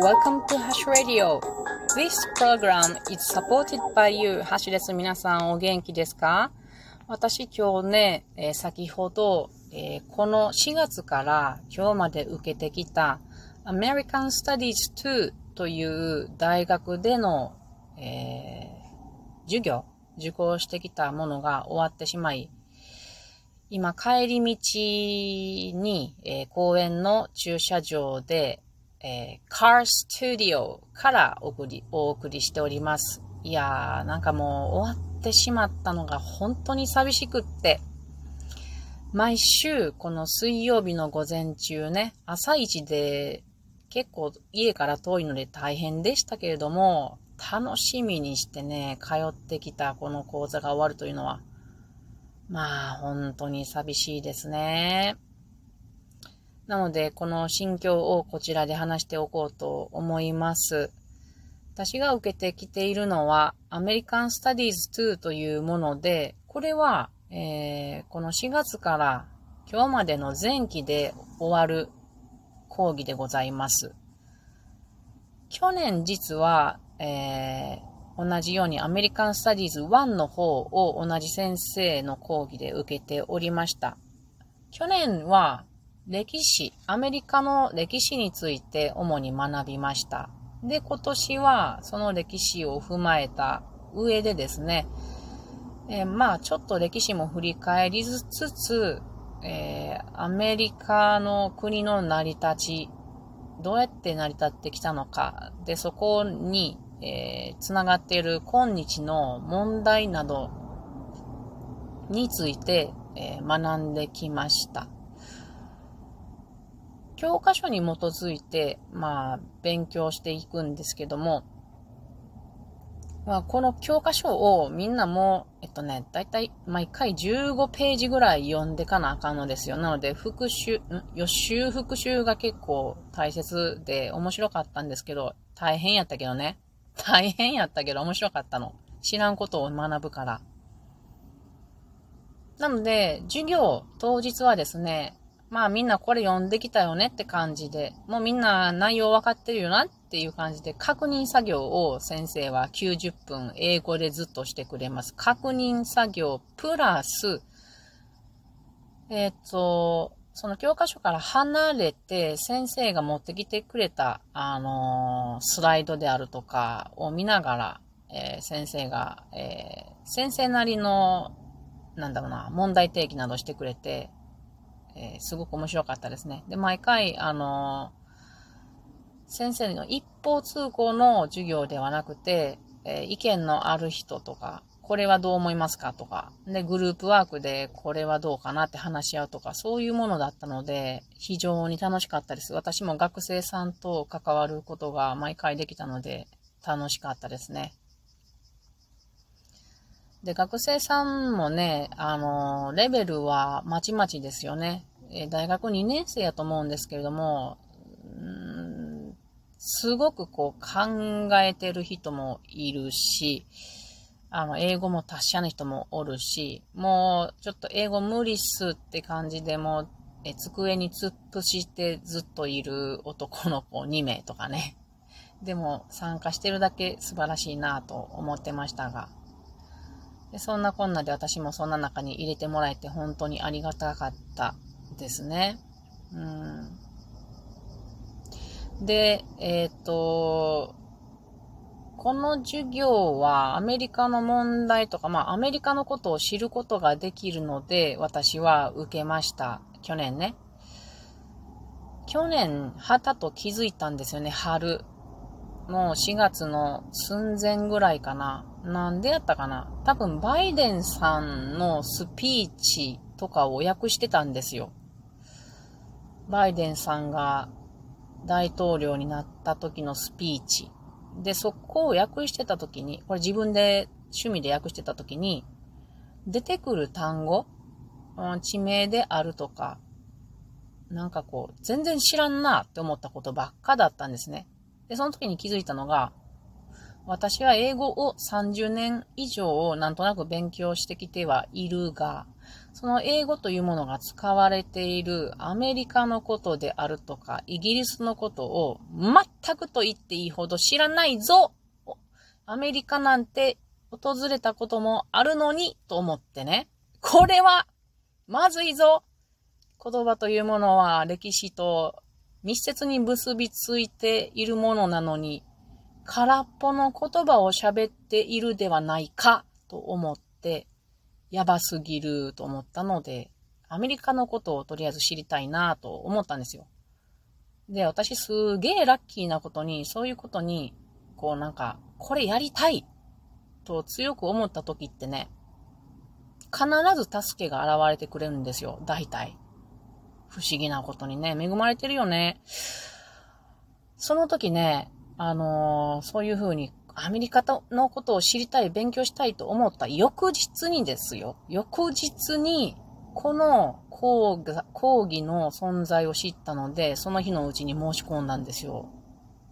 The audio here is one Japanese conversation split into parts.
Welcome to Hash Radio. This program is supported by you. ハッシュです。皆さんお元気ですか？私今日ね、えー、先ほど、えー、この4月から今日まで受けてきた American Studies 2という大学での、えー、授業、受講してきたものが終わってしまい、今帰り道に、え、公園の駐車場で、えー、Car Studio からお送り、お送りしております。いやー、なんかもう終わってしまったのが本当に寂しくって、毎週この水曜日の午前中ね、朝一で結構家から遠いので大変でしたけれども、楽しみにしてね、通ってきたこの講座が終わるというのは、まあ本当に寂しいですね。なので、この心境をこちらで話しておこうと思います。私が受けてきているのは、アメリカンスタディーズ2というもので、これは、えー、この4月から今日までの前期で終わる講義でございます。去年実は、えー、同じようにアメリカンスタディーズ1の方を同じ先生の講義で受けておりました。去年は歴史、アメリカの歴史について主に学びました。で、今年はその歴史を踏まえた上でですね、えー、まあちょっと歴史も振り返りつつ、えー、アメリカの国の成り立ち、どうやって成り立ってきたのか、で、そこに、えー、つながっている今日の問題などについて、えー、学んできました。教科書に基づいて、まあ、勉強していくんですけども、まあ、この教科書をみんなも、えっとね、だいたい毎回15ページぐらい読んでかなあかんのですよ。なので、復習、予習復習が結構大切で面白かったんですけど、大変やったけどね。大変やったけど面白かったの。知らんことを学ぶから。なので、授業当日はですね、まあみんなこれ読んできたよねって感じで、もうみんな内容分かってるよなっていう感じで、確認作業を先生は90分英語でずっとしてくれます。確認作業プラス、えっ、と、その教科書から離れて先生が持ってきてくれた、あのー、スライドであるとかを見ながら、えー、先生が、えー先生なりの、なんだろうな、問題提起などしてくれて、えー、すごく面白かったですね。で、毎回、あのー、先生の一方通行の授業ではなくて、えー、意見のある人とか、これはどう思いますかとか、で、グループワークでこれはどうかなって話し合うとか、そういうものだったので、非常に楽しかったです。私も学生さんと関わることが毎回できたので、楽しかったですね。で、学生さんもね、あの、レベルはまちまちですよね。え大学2年生やと思うんですけれども、んすごくこう考えてる人もいるし、あの、英語も達者な人もおるし、もうちょっと英語無理っすって感じでもえ机に突っ伏してずっといる男の子2名とかね。でも参加してるだけ素晴らしいなと思ってましたが、でそんなこんなで私もそんな中に入れてもらえて本当にありがたかったですね。うん、で、えっ、ー、と、この授業はアメリカの問題とか、まあアメリカのことを知ることができるので私は受けました。去年ね。去年、旗と気づいたんですよね、春。もう4月の寸前ぐらいかな。なんでやったかな多分バイデンさんのスピーチとかを訳してたんですよ。バイデンさんが大統領になった時のスピーチ。で、そこを訳してた時に、これ自分で趣味で訳してた時に、出てくる単語、地名であるとか、なんかこう、全然知らんなって思ったことばっかだったんですね。で、その時に気づいたのが、私は英語を30年以上なんとなく勉強してきてはいるが、その英語というものが使われているアメリカのことであるとか、イギリスのことを全くと言っていいほど知らないぞアメリカなんて訪れたこともあるのにと思ってね。これはまずいぞ言葉というものは歴史と密接に結びついているものなのに、空っぽの言葉を喋っているではないかと思って、やばすぎると思ったので、アメリカのことをとりあえず知りたいなと思ったんですよ。で、私すげえラッキーなことに、そういうことに、こうなんか、これやりたいと強く思った時ってね、必ず助けが現れてくれるんですよ、大体。不思議なことにね、恵まれてるよね。その時ね、あのー、そういう風にアメリカのことを知りたい、勉強したいと思った翌日にですよ。翌日に、この講義の存在を知ったので、その日のうちに申し込んだんですよ。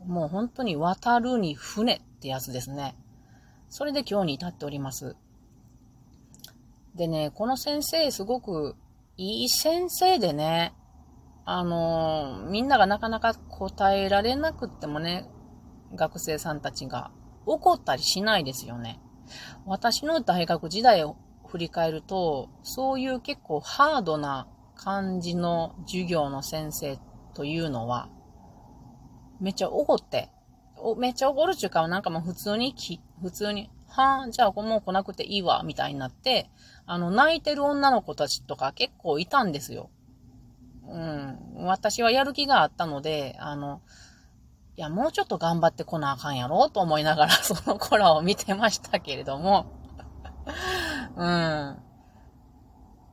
もう本当に渡るに船ってやつですね。それで今日に至っております。でね、この先生すごくいい先生でね、あのみんながなかなか答えられなくってもね、学生さんたちが怒ったりしないですよね。私の大学時代を振り返ると、そういう結構ハードな感じの授業の先生というのは、めっちゃ怒って、めっちゃ怒るっていうか、なんかもう普通にき、普通に、はぁ、じゃあもう来なくていいわ、みたいになって、あの、泣いてる女の子たちとか結構いたんですよ。うん。私はやる気があったので、あの、いや、もうちょっと頑張ってこなあかんやろと思いながら その子らを見てましたけれども。うん。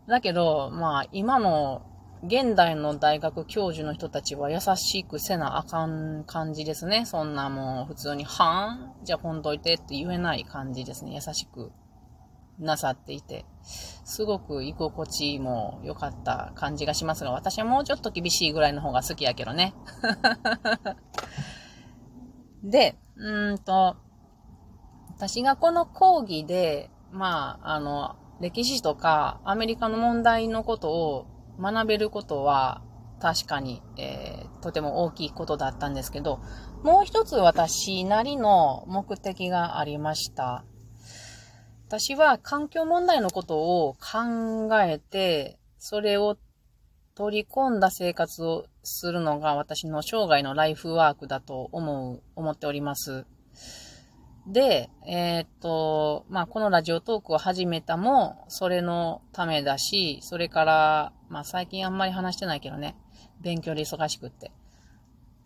だけど、まあ、今の現代の大学教授の人たちは優しくせなあかん感じですね。そんなもう普通に、はん？じゃあほんといてって言えない感じですね。優しくなさっていて。すごく居心地も良かった感じがしますが、私はもうちょっと厳しいぐらいの方が好きやけどね。で、うんと、私がこの講義で、まあ、あの、歴史とかアメリカの問題のことを学べることは確かに、えー、とても大きいことだったんですけど、もう一つ私なりの目的がありました。私は環境問題のことを考えて、それを取り込んだ生活をするのが私の生涯のライフワークだと思う、思っております。で、えー、っと、まあ、このラジオトークを始めたも、それのためだし、それから、まあ、最近あんまり話してないけどね、勉強で忙しくって。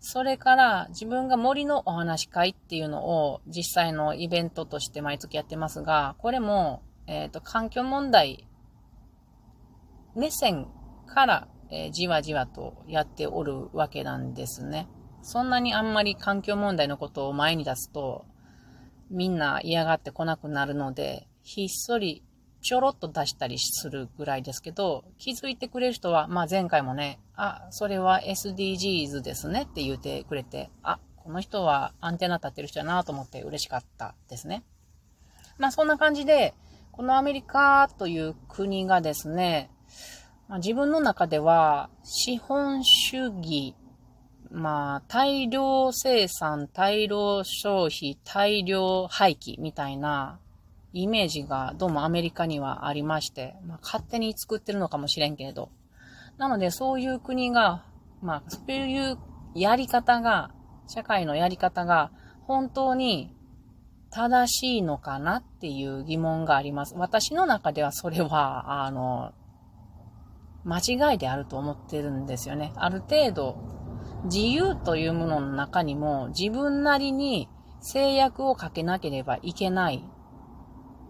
それから自分が森のお話会っていうのを実際のイベントとして毎月やってますが、これも、えっ、と、環境問題目線から、えー、じわじわとやっておるわけなんですね。そんなにあんまり環境問題のことを前に出すと、みんな嫌がってこなくなるので、ひっそりちょろっと出したりするぐらいですけど、気づいてくれる人は、まあ前回もね、あ、それは SDGs ですねって言ってくれて、あ、この人はアンテナ立ってる人だなと思って嬉しかったですね。まあそんな感じで、このアメリカという国がですね、ま、自分の中では資本主義、まあ大量生産、大量消費、大量廃棄みたいなイメージがどうもアメリカにはありまして、まあ、勝手に作ってるのかもしれんけれど。なので、そういう国が、まあ、そういうやり方が、社会のやり方が、本当に正しいのかなっていう疑問があります。私の中ではそれは、あの、間違いであると思ってるんですよね。ある程度、自由というものの中にも自分なりに制約をかけなければいけない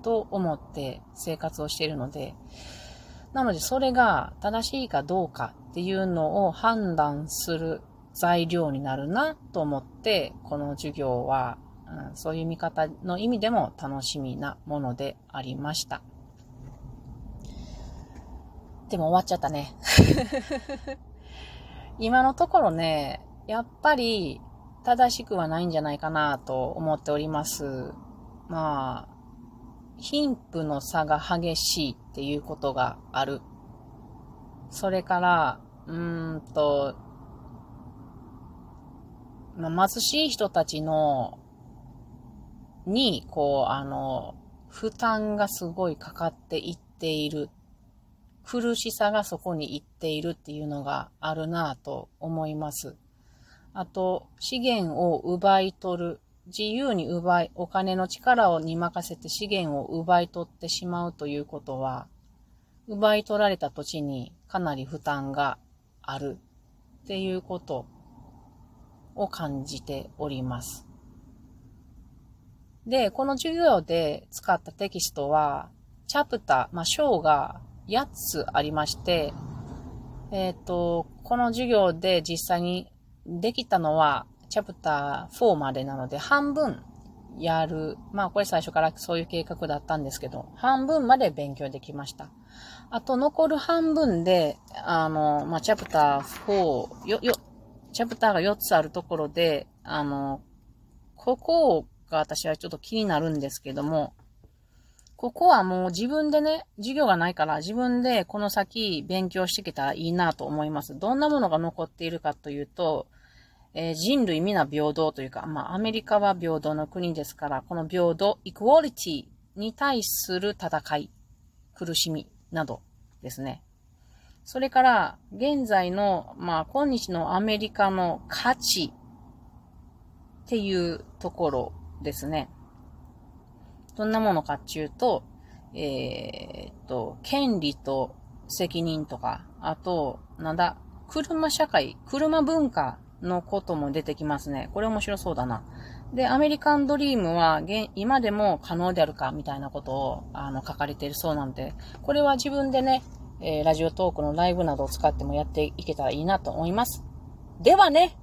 と思って生活をしているので、なのでそれが正しいかどうかっていうのを判断する材料になるなと思って、この授業は、うん、そういう見方の意味でも楽しみなものでありました。でも終わっちゃったね。今のところね、やっぱり正しくはないんじゃないかなと思っております。まあ、貧富の差が激しいっていうことがある。それから、うーんと、まあ、貧しい人たちの、に、こう、あの、負担がすごいかかっていっている。苦しさがそこに行っているっていうのがあるなぁと思います。あと、資源を奪い取る。自由に奪い、お金の力をに任せて資源を奪い取ってしまうということは、奪い取られた土地にかなり負担があるっていうことを感じております。で、この授業で使ったテキストは、チャプター、まあ、章が8つありまして、えっ、ー、と、この授業で実際にできたのは、チャプター4までなので、半分やる。まあ、これ最初からそういう計画だったんですけど、半分まで勉強できました。あと、残る半分で、あの、まあ、チャプター4、よ、よ、チャプターが4つあるところで、あの、ここが私はちょっと気になるんですけども、ここはもう自分でね、授業がないから自分でこの先勉強していけたらいいなと思います。どんなものが残っているかというと、えー、人類皆平等というか、まあアメリカは平等の国ですから、この平等、イクオリティに対する戦い、苦しみなどですね。それから、現在の、まあ今日のアメリカの価値っていうところですね。どんなものかっていうと、えー、っと、権利と責任とか、あと、なんだ、車社会、車文化のことも出てきますね。これ面白そうだな。で、アメリカンドリームは今でも可能であるかみたいなことをあの書かれているそうなんで、これは自分でね、えー、ラジオトークのライブなどを使ってもやっていけたらいいなと思います。ではね